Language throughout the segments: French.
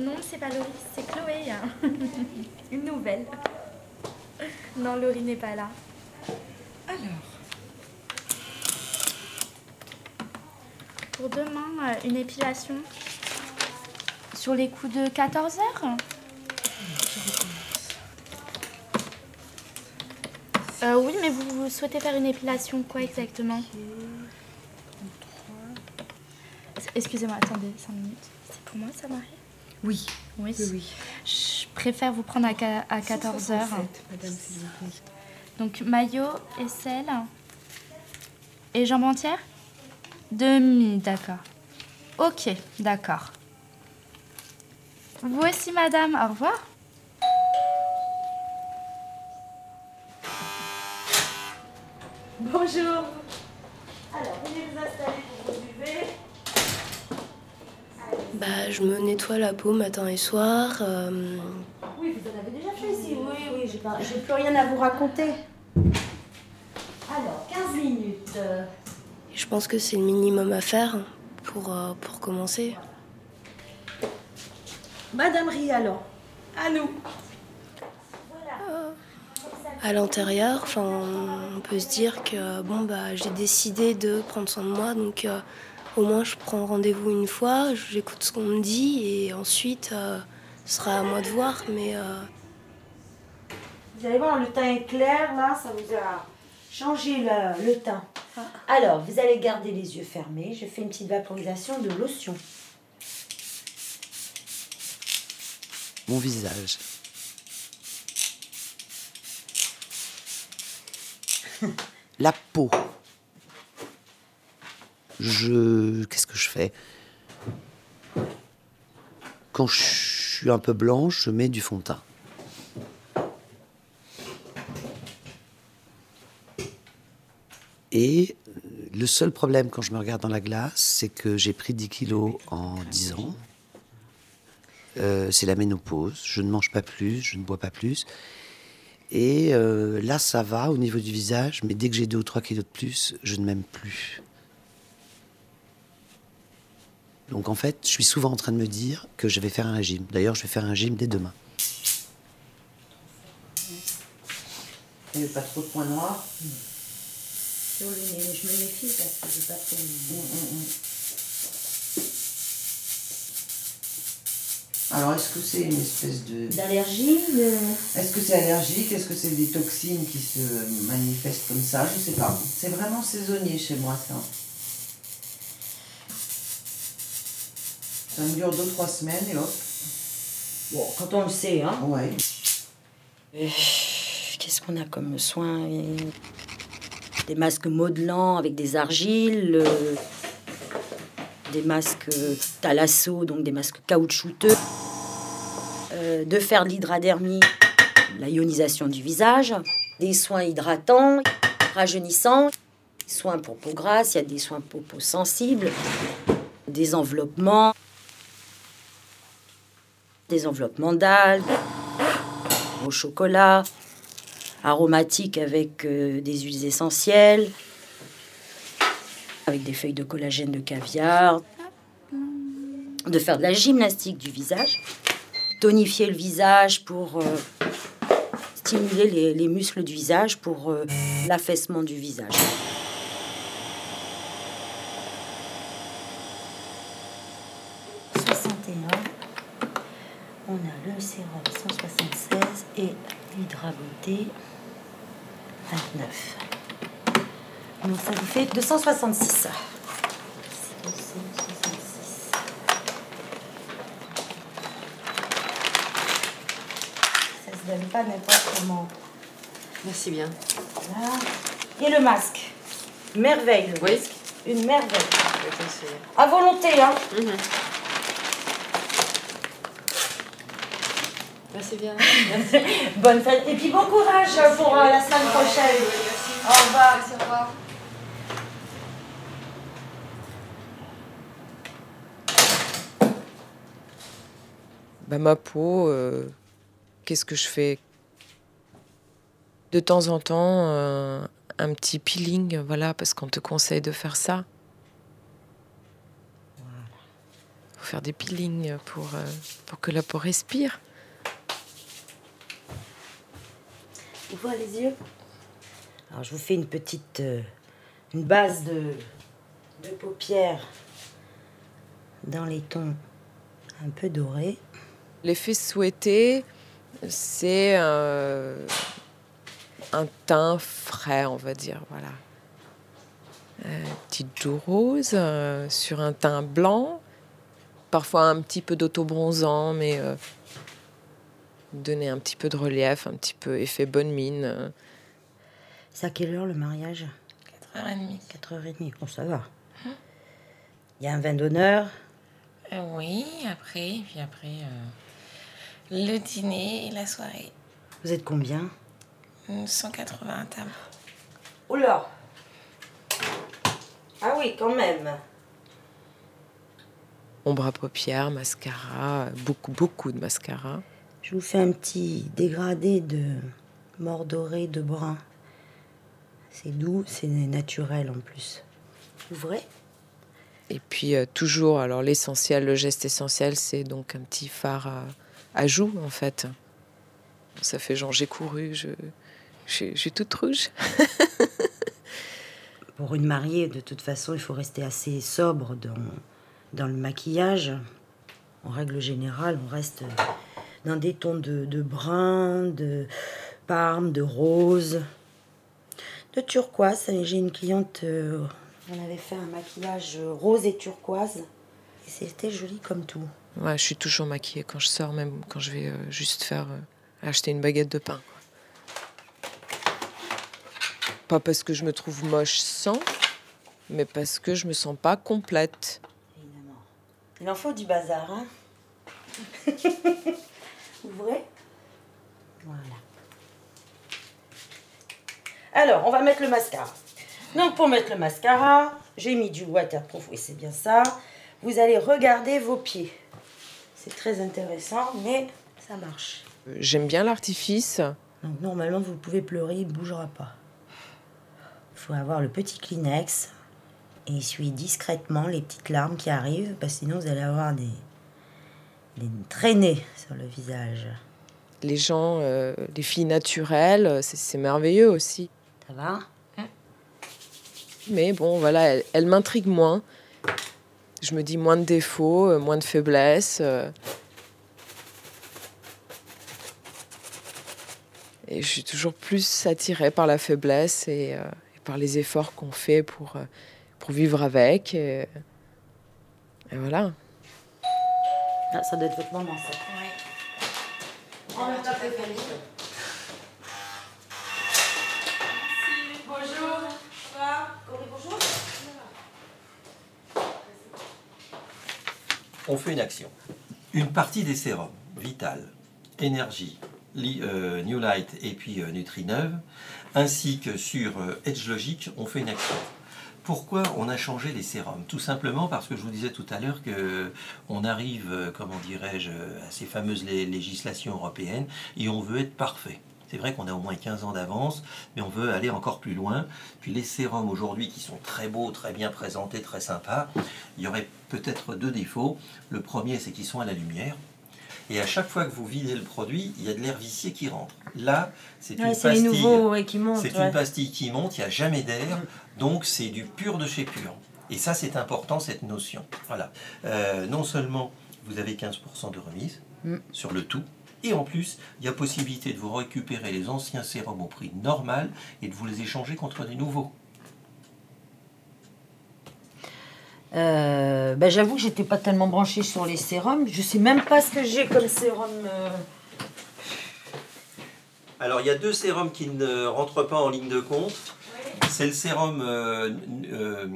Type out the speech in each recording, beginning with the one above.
Non, c'est pas Laurie, c'est Chloé. hein. Une nouvelle. Non, Laurie n'est pas là. Alors, Pour demain, euh, une épilation sur les coups de 14 heures Euh, oui, mais vous, vous souhaitez faire une épilation quoi exactement? Excusez-moi, attendez 5 minutes. C'est pour moi ça, Marie? Oui, Oui. oui, oui. Je préfère vous prendre à, qua- à 14 heures. 167, Madame, s'il vous plaît. Donc maillot, aisselle et jambes entières? Demi, d'accord. Ok, d'accord. Vous aussi, madame, au revoir. Bonjour. Alors, venez vous installer pour vous buvez. Bah, je me nettoie la peau matin et soir. euh, Oui, vous en avez déjà fait ici. Oui, oui, j'ai pas- j'ai plus rien à vous raconter. Alors, 15 minutes. je pense que c'est le minimum à faire pour, euh, pour commencer. Madame Rialon, à nous. À l'intérieur, enfin, on peut se dire que bon bah j'ai décidé de prendre soin de moi, donc euh, au moins je prends rendez-vous une fois, j'écoute ce qu'on me dit et ensuite euh, ce sera à moi de voir. Mais euh, Vous allez voir, le teint est clair, là, ça vous a changé le, le teint. Alors, vous allez garder les yeux fermés. Je fais une petite vaporisation de lotion. Mon visage. La peau. Je. Qu'est-ce que je fais? Quand je suis un peu blanche, je mets du fond de teint. Et le seul problème quand je me regarde dans la glace, c'est que j'ai pris 10 kilos en 10 ans. Euh, c'est la ménopause. Je ne mange pas plus, je ne bois pas plus. Et euh, là, ça va au niveau du visage, mais dès que j'ai 2 ou 3 kilos de plus, je ne m'aime plus. Donc en fait, je suis souvent en train de me dire que je vais faire un régime. D'ailleurs, je vais faire un régime dès demain. Il n'y a pas trop de points noirs. Je me méfie parce que j'ai pas trop. Alors, est-ce que c'est une espèce de. D'allergie de- Est-ce que c'est allergique? Est-ce que c'est des toxines qui se manifestent comme ça? Je ne sais pas. C'est vraiment saisonnier chez moi, ça. Ça me dure 2-3 semaines et hop. Bon, quand on le sait, hein. Ouais. Qu'est-ce qu'on a comme soins Des masques modelants avec des argiles, euh, des masques euh, thalasso, donc des masques caoutchouteux, euh, de faire de l'hydradermie, la ionisation du visage, des soins hydratants, rajeunissants, soins pour peau grasse, il y a des soins pour peau sensible, des enveloppements, des enveloppements d'algues, au chocolat, aromatique avec euh, des huiles essentielles, avec des feuilles de collagène de caviar, de faire de la gymnastique du visage, tonifier le visage pour euh, stimuler les, les muscles du visage, pour euh, l'affaissement du visage. On a le sérum 176 et l'hydraboté 29. Donc ça vous fait 266. 266. Ça se donne pas n'importe comment. Merci bien. Voilà. Et le masque. Merveille le Oui. masque. Une merveille. À volonté, hein. Mhm. Merci bien. Merci. Bonne fête. Et puis bon courage pour euh, la semaine prochaine. Au revoir. Merci, au revoir. Bah, ma peau, euh, qu'est-ce que je fais? De temps en temps, euh, un petit peeling, voilà, parce qu'on te conseille de faire ça. faut faire des peelings pour, euh, pour que la peau respire. Ouvre les yeux. Alors, je vous fais une petite euh, une base de, de paupières dans les tons un peu dorés. L'effet souhaité, c'est euh, un teint frais, on va dire. Voilà. Euh, petite joue rose euh, sur un teint blanc. Parfois un petit peu d'auto-bronzant, mais euh, donner un petit peu de relief, un petit peu effet bonne mine. C'est à quelle heure le mariage? 4h30. 4h30. Bon, ça va. Il y a un vin d'honneur? Euh, oui, après, puis après, euh, le dîner et la soirée. Vous êtes combien? 180 tables. Oh là Ah oui, quand même. Ombre à paupières, mascara, beaucoup, beaucoup de mascara. Je vous fais un petit dégradé de mort doré de brun. C'est doux, c'est naturel en plus. Ouvrez? Et puis euh, toujours, alors l'essentiel, le geste essentiel, c'est donc un petit phare à, à joues en fait. Ça fait genre j'ai couru, je, je, je suis toute rouge. Pour une mariée, de toute façon, il faut rester assez sobre dans, dans le maquillage. En règle générale, on reste dans des tons de, de brun, de parme, de rose, de turquoise. J'ai une cliente, euh, on avait fait un maquillage rose et turquoise. Et c'était joli comme tout. Ouais, je suis toujours maquillée quand je sors, même quand je vais euh, juste faire euh, acheter une baguette de pain. Pas parce que je me trouve moche sans, mais parce que je me sens pas complète. Évidemment. Il en faut du bazar, hein Ouvrez. Voilà. Alors, on va mettre le mascara. Donc, pour mettre le mascara, j'ai mis du waterproof, oui, c'est bien ça. Vous allez regarder vos pieds. C'est très intéressant, mais ça marche. J'aime bien l'artifice. Donc, normalement, vous pouvez pleurer, il ne bougera pas. Il faut avoir le petit Kleenex et essuyer discrètement les petites larmes qui arrivent, parce que sinon, vous allez avoir des, des traînées sur le visage. Les gens, euh, les filles naturelles, c'est- merveilleux aussi. Ça va? Mais bon, voilà, elle, elle m'intrigue moins. Je me dis moins de défauts, euh, moins de faiblesses. euh. Et je suis toujours plus attirée par la faiblesse et, euh, et par les efforts qu'on fait pour, pour vivre avec. Et, et voilà. Ah, Ça doit être votre maman, ça. Ouais. on fait une action. Une partie des sérums, Vital, Énergie, euh, New Light et puis euh, Nutrineuve, ainsi que sur euh, Edge Logic, on fait une action. Pourquoi on a changé les sérums? Tout simplement parce que je vous disais tout à l'heure que on arrive, euh, comment dirais-je, à ces fameuses lé- législations européennes et on veut être parfait. C'est vrai qu'on a au moins 15 ans d'avance, mais on veut aller encore plus loin. Puis les sérums aujourd'hui qui sont très beaux, très bien présentés, très sympas, il y aurait peut-être deux défauts. Le premier, c'est qu'ils sont à la lumière. Et à chaque fois que vous videz le produit, il y a de l'air vicié qui rentre. Là, c'est une pastille. nouveaux ouais, qui montent. C'est ouais. une pastille qui monte, il n'y a jamais d'air, donc c'est du pur de chez pur. Et ça, c'est important, cette notion. Voilà. Euh, non seulement vous avez 15% de remise Mm. sur le tout, et en plus, il y a possibilité de vous récupérer les anciens sérums au prix normal et de vous les échanger contre des nouveaux. Euh, bah, J'avoue que j'étais pas tellement branchée sur les sérums. Je sais même pas ce que j'ai comme sérum. euh. Alors, il y a deux sérums qui ne rentrent pas en ligne de compte. C'est le sérum euh, euh,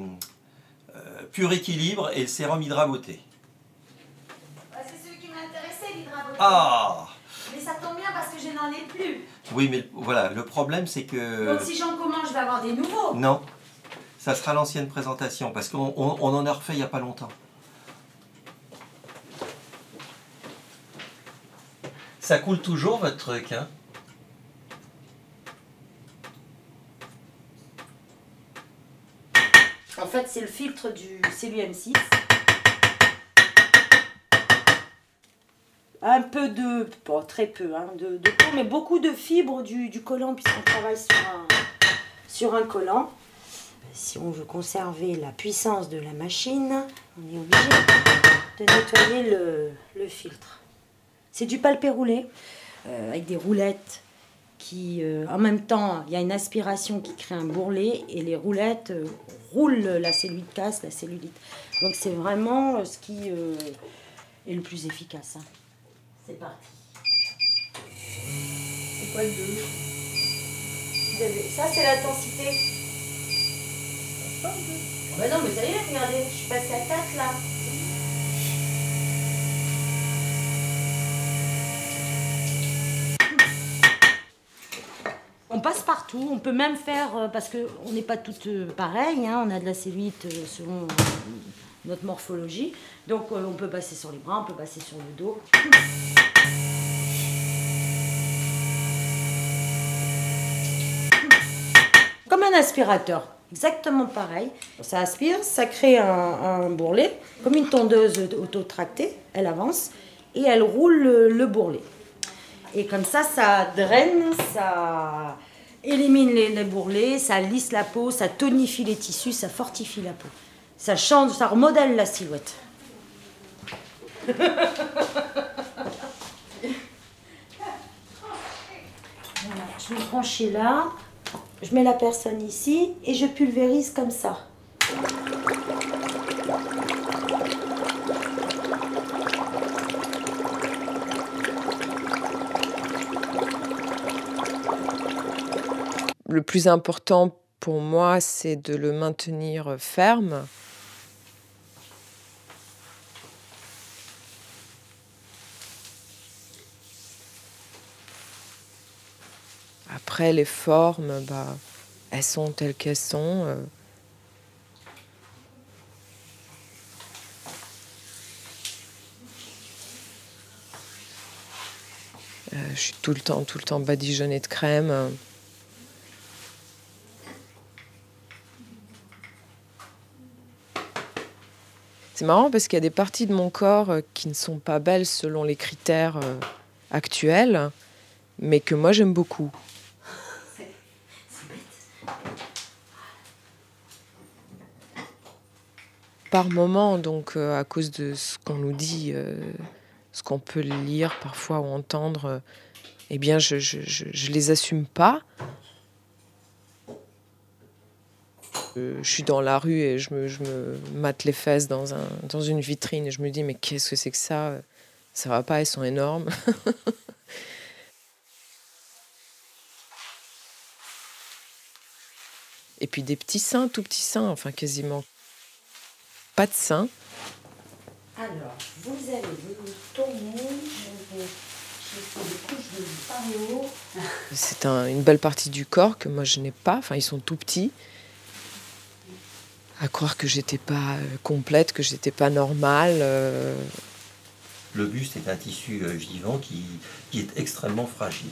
euh, pur équilibre et le sérum Hydra Beauté. C'est celui qui m'intéressait, l'hydravoté. Ah Mais ça tombe bien parce que je n'en ai plus. Oui, mais voilà, le problème c'est que... Donc si j'en commande, je vais avoir des nouveaux. Non, ça sera l'ancienne présentation parce qu'on on- en a refait il n'y a pas longtemps. Ça coule toujours votre truc, hein? En fait, c'est le filtre du. C'est l'UM6. un peu de, bon, très peu, hein, de, de mais beaucoup de fibres du, du collant puisqu'on travaille sur un, sur un collant. Si on veut conserver la puissance de la machine, on est obligé de nettoyer le, le filtre. C'est du palpé roulé euh, avec des roulettes qui, euh, en même temps, il y a une aspiration qui crée un bourrelet et les roulettes euh, roulent la cellulite casse, la cellulite. Donc c'est vraiment ce qui est le plus efficace. hein. C'est parti. C'est quoi le 2 Ça c'est l'intensité. Bah non mais ça y est, regardez, je suis passée à 4 là. On passe partout, on peut même faire, euh, parce qu'on n'est pas toutes euh, pareilles, hein, on a de la cellulite euh, selon notre morphologie, donc on peut passer sur les bras, on peut passer sur le dos. Comme un aspirateur, exactement pareil. Ça aspire, ça crée un, un bourrelet, comme une tondeuse autotractée, elle avance et elle roule le, le bourrelet. Et comme ça, ça draine, ça élimine les, les bourrelets, ça lisse la peau, ça tonifie les tissus, ça fortifie la peau. Ça change, ça remodèle la silhouette. Je vais brancher là, je mets la personne ici et je pulvérise comme ça. Le plus important pour moi, c'est de le maintenir ferme. Après, les formes, bah, elles sont telles qu'elles sont. euh. Euh, je suis tout le temps, tout le temps badigeonnée de crème. C'est marrant parce qu'il y a des parties de mon corps euh, qui ne sont pas belles selon les critères actuels, mais que moi j'aime beaucoup. Par moment, donc euh, à cause de ce qu'on nous dit, euh, ce qu'on peut lire parfois ou entendre, euh, eh bien je, je, les assume pas. Euh, je suis dans la rue et je me, me mate les fesses dans, dans une vitrine et je me dis mais qu'est-ce que c'est que ça? Ça va pas, elles sont énormes. et puis des petits seins, tout petits seins, enfin quasiment pas de. Alors, vous tourner, je vais, de par haut. C'est un- une belle partie du corps que moi je n'ai pas, enfin ils sont tout petits. À croire que j'étais pas euh, complète, que j'étais pas normale. euh, Le buste est un tissu euh, vivant qui, qui est extrêmement fragile.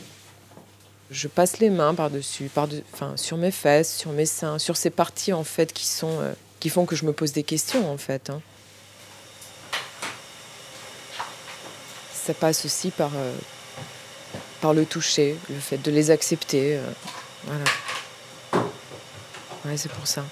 je passe les mains par-dessus, par enfin, sur mes fesses, sur mes seins, sur ces parties en fait qui sont euh, qui font que je me pose des questions en fait. hein. Ça passe aussi par euh, par le toucher, le fait de les accepter, euh, voilà. Ouais, c'est pour ça.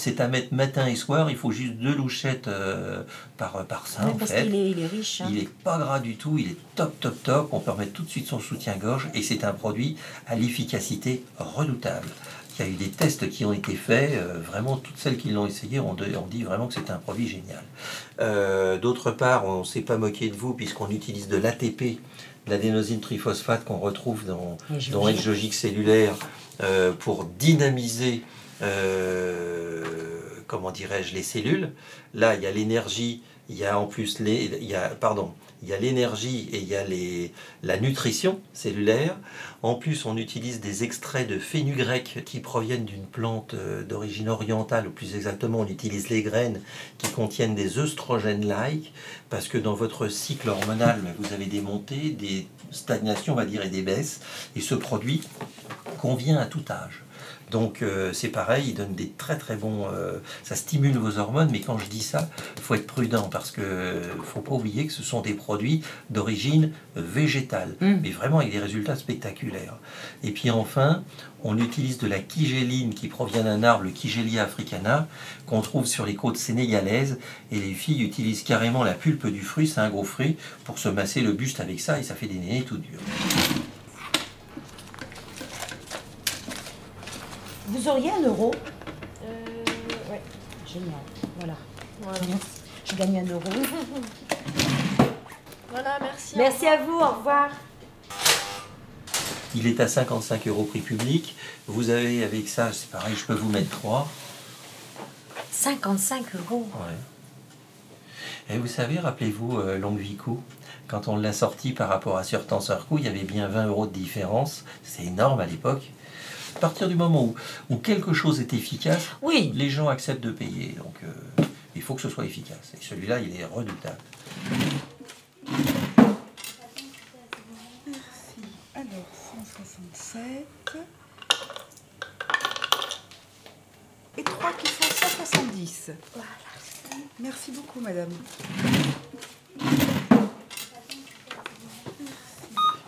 C'est à mettre matin et soir, il faut juste deux louchettes euh, par, par sein en parce fait. est, il est riche. hein. Il est pas gras du tout, il est top top top. On peut remettre tout de suite son soutien-gorge et c'est un produit à l'efficacité redoutable. Il y a eu des tests qui ont été faits, euh, vraiment toutes celles qui l'ont essayé ont, ont dit vraiment que c'était un produit génial. Euh, D'autre part, on ne s'est pas moqué de vous puisqu'on utilise de l'ATP, de l'adénosine triphosphate qu'on retrouve dans, dans cellulaire euh, pour dynamiser, euh, comment dirais-je, les cellules. Là, il y a l'énergie, il y a en plus les, pardon, il y a l'énergie et il y a les, la nutrition cellulaire. En plus, on utilise des extraits de fenugrec qui proviennent d'une plante euh, d'origine orientale, ou plus exactement, on utilise les graines qui contiennent des œstrogènes-like, parce que dans votre cycle hormonal, vous avez des montées, des stagnations, on va dire, et des baisses. Et ce produit convient à tout âge. Donc euh, c'est pareil, il donne des très très bons... euh, ça stimule vos hormones, mais quand je dis ça, il faut être prudent parce que faut pas oublier que ce sont des produits d'origine végétale, mais vraiment avec des résultats spectaculaires. Et puis enfin, on utilise de la kigéline qui provient d'un arbre, le Kigelia africana, qu'on trouve sur les côtes sénégalaises. Et les filles utilisent carrément la pulpe du fruit, c'est un gros fruit, pour se masser le buste avec ça et ça fait des nénés tout durs. Vous auriez un euro Euh, ouais. Génial. Voilà. Voilà. Je gagne un euro. Voilà, merci. Merci à vous. Au revoir. Il est à 55 euros prix public. Vous avez avec ça, c'est pareil, je peux vous mettre 3. 55 euros. Ouais. Et vous savez, rappelez-vous euh, Longue quand on l'a sorti par rapport à Surtenseur-Coup, il y avait bien 20 euros de différence. C'est énorme à l'époque. À partir du moment où, où quelque chose est efficace, Oui. les gens acceptent de payer. Donc euh, il faut que ce soit efficace. Et celui-là, il est redoutable. Alors, 167. Et 3 qui font 170. Voilà. Merci beaucoup, madame.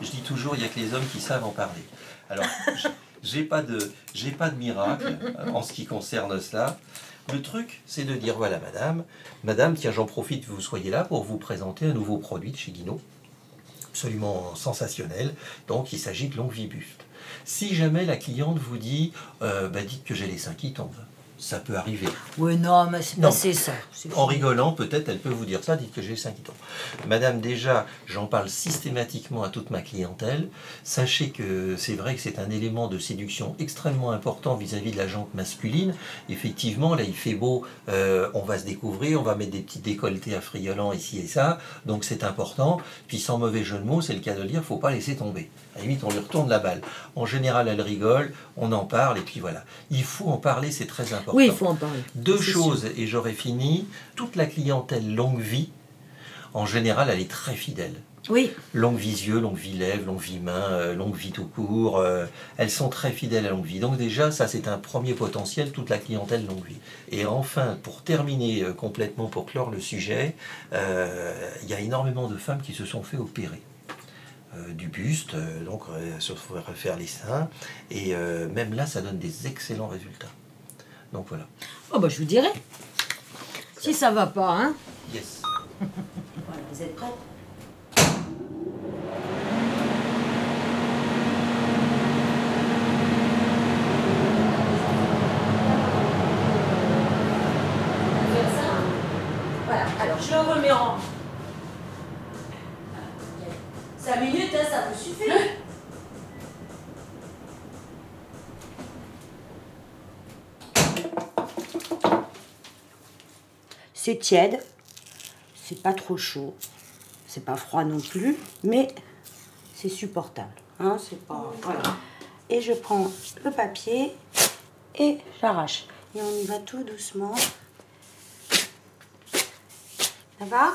Je dis toujours, il n'y a que les hommes qui savent en parler. Alors, j'ai pas de, pas de miracle euh, en ce qui concerne cela. Le truc, c'est de dire voilà, madame, madame, tiens, j'en profite vous soyez là pour vous présenter un nouveau produit de chez Guinaud, absolument sensationnel. Donc, il s'agit de longue vie buste. Si jamais la cliente vous dit, euh, bah, dites que j'ai les seins qui tombent, ça peut arriver. Oui, non, mais c'est passé ça. En rigolant, peut-être, elle peut vous dire ça, dites que j'ai le sein qui tombe. Madame, déjà, j'en parle systématiquement à toute ma clientèle. Sachez que c'est vrai que c'est un élément de séduction extrêmement important vis-à-vis de la jante masculine. Effectivement, là, il fait beau, euh, on va se découvrir, on va mettre des petits décolletés affriolants ici et ça, donc c'est important. Puis sans mauvais jeu de mots, c'est le cas de le dire, faut pas laisser tomber. À la limite, on lui retourne la balle. En général, elle rigole, on en parle, et puis voilà. Il faut en parler, c'est très important. Oui, il faut en parler. Deux choses, et j'aurais fini. Toute la clientèle longue vie, en général, elle est très fidèle. Oui. Longue vie yeux, longue vie lèvres, longue vie main, euh, longue vie tout court. euh, elles sont très fidèles à longue vie. Donc déjà, ça c'est un premier potentiel, toute la clientèle longue vie. Et enfin, pour terminer euh, complètement, pour clore le sujet, euh, il y a énormément de femmes qui se sont fait opérer. du buste, donc se refaire les seins, et même là, ça donne des excellents résultats. Donc voilà. Oh, bah, je vous dirai. Si ça va pas, hein. Yes. Voilà, vous êtes prêts? Voilà, alors je le remets en. 5 minutes, hein, ça vous suffit. C'est tiède, c'est pas trop chaud, c'est pas froid non plus, mais c'est supportable. Hein, c'est pas. Voilà. Et je prends le papier et j'arrache. Et on y va tout doucement. Ça va?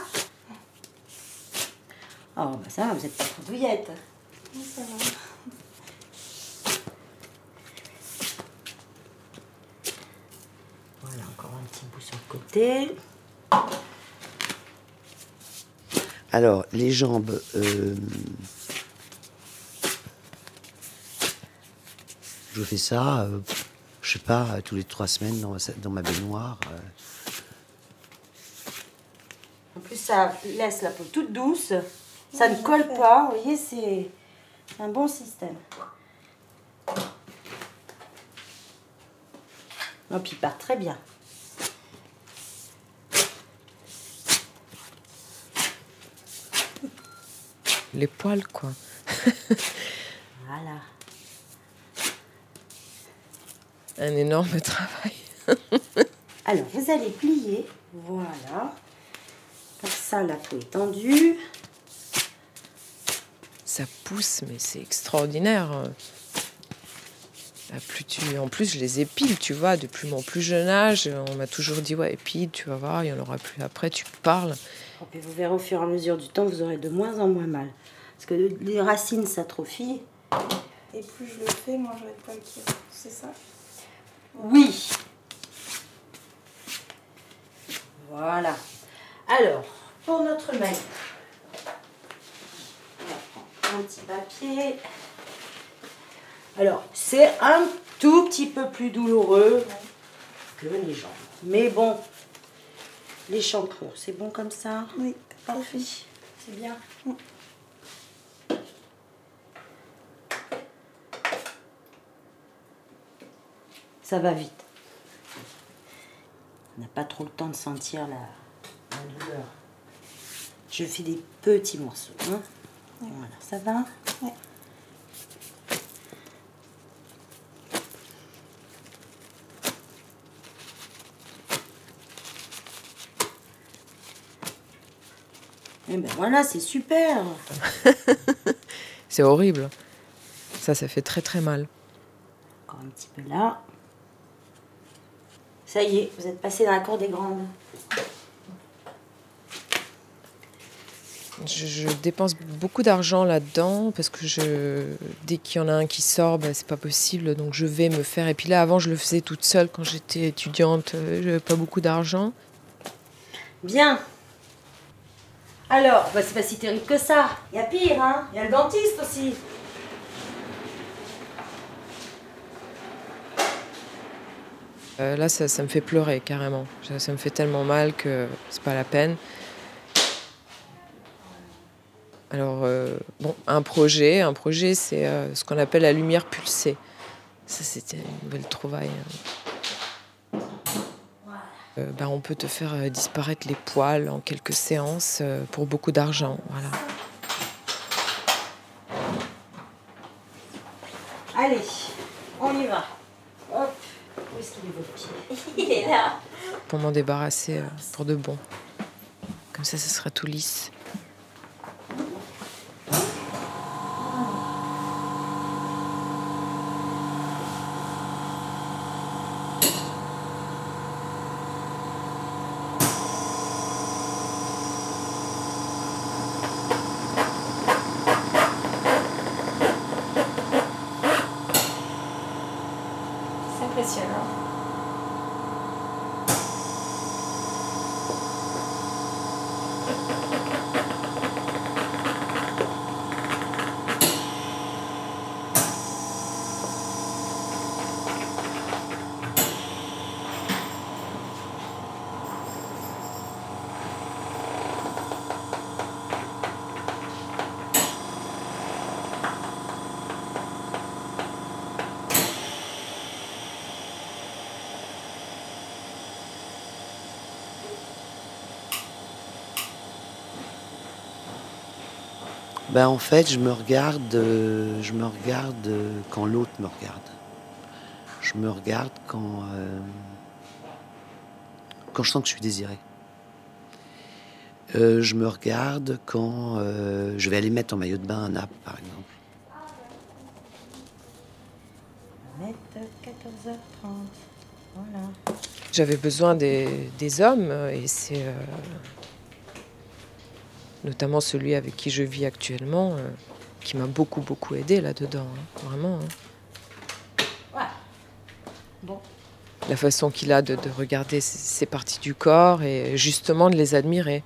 Oh, bah ça va, vous êtes pas trop douillette. Ça va. Voilà, encore un petit bout sur le côté. Alors, les jambes. euh, je fais ça, euh, je sais pas, tous les trois semaines dans, ma- baignoire. euh. En plus, ça laisse la peau toute douce. Ça ne colle pas. Vous voyez, c'est un bon système. Et puis, il part très bien. Les poils, quoi. Voilà. Un énorme travail. Alors, vous allez plier. Voilà. Comme ça, la peau est tendue. Ça pousse, mais c'est extraordinaire. Là, plus tu... En plus, je les épile, tu vois, depuis mon plus jeune âge. On m'a toujours dit, ouais, épile, tu vas voir, il y en aura plus après, tu parles. Et vous verrez au fur et à mesure du temps, vous aurez de moins en moins mal. Parce que les racines s'atrophient. Et plus je le fais, moins je vais être. C'est ça? Oui. Voilà. Alors, pour notre maille, on va prendre un petit papier. Alors, c'est un tout petit peu plus douloureux que les jambes. Mais bon, l'échancrure, c'est bon comme ça Oui, Parfait. C'est bien. Ça va vite. On n'a pas trop le temps de sentir la, la douleur. Je fais des petits morceaux. hein. Voilà, ça va. Eh ben voilà, c'est super. C'est horrible. Ça, ça fait très très mal. Encore un petit peu là. Ça y est, vous êtes passé dans la cour des grandes. Je, je dépense beaucoup d'argent là-dedans parce que je, dès qu'il y en a un qui sort, bah, c'est pas possible. Donc je vais me faire. Et puis là, avant, je le faisais toute seule quand j'étais étudiante. euh, J'avais pas beaucoup d'argent. Bien. Alors, bah, c'est pas si terrible que ça. Il y a pire, hein. Il y a le dentiste aussi. Euh, là, ça, ça me fait pleurer carrément. Ça, ça me fait tellement mal que c'est pas la peine. Alors, euh, bon, un projet, un projet, c'est euh, ce qu'on appelle la lumière pulsée. Ça, c'était une belle trouvaille. hein. Euh, ben, on peut te faire euh, disparaître les poils en quelques séances euh, pour beaucoup d'argent. Voilà. Allez, on y va. Hop. Où est-ce qu'il est votre pied? Il est là. Pour m'en débarrasser euh, pour de bon. Comme ça, ça sera tout lisse. C'est impressionnant. Ben, en fait, je me regarde, euh, je me regarde euh, quand l'autre me regarde. Je me regarde quand, euh, quand je sens que je suis désiré. Euh, je me regarde quand euh, je vais aller mettre en maillot de bain à Naples, par exemple. Mettre 14h30. Voilà. J'avais besoin des, des hommes et c'est euh, notamment celui avec qui je vis actuellement euh, qui m'a beaucoup beaucoup aidé là-dedans, hein, vraiment. hein. Bon. La façon qu'il a de, de regarder ces, ces parties du corps et justement de les admirer.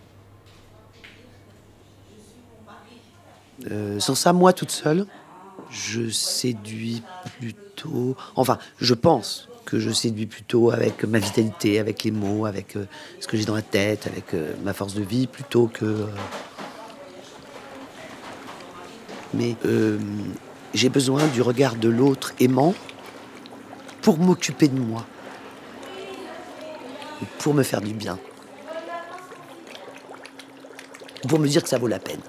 Euh, sans ça, moi toute seule, je séduis plutôt. Enfin, je pense que je séduis plutôt avec ma vitalité, avec les mots, avec euh, ce que j'ai dans la tête, avec euh, ma force de vie, plutôt que. euh, Mais j'ai besoin du regard de l'autre aimant pour m'occuper de moi, pour me faire du bien, pour me dire que ça vaut la peine.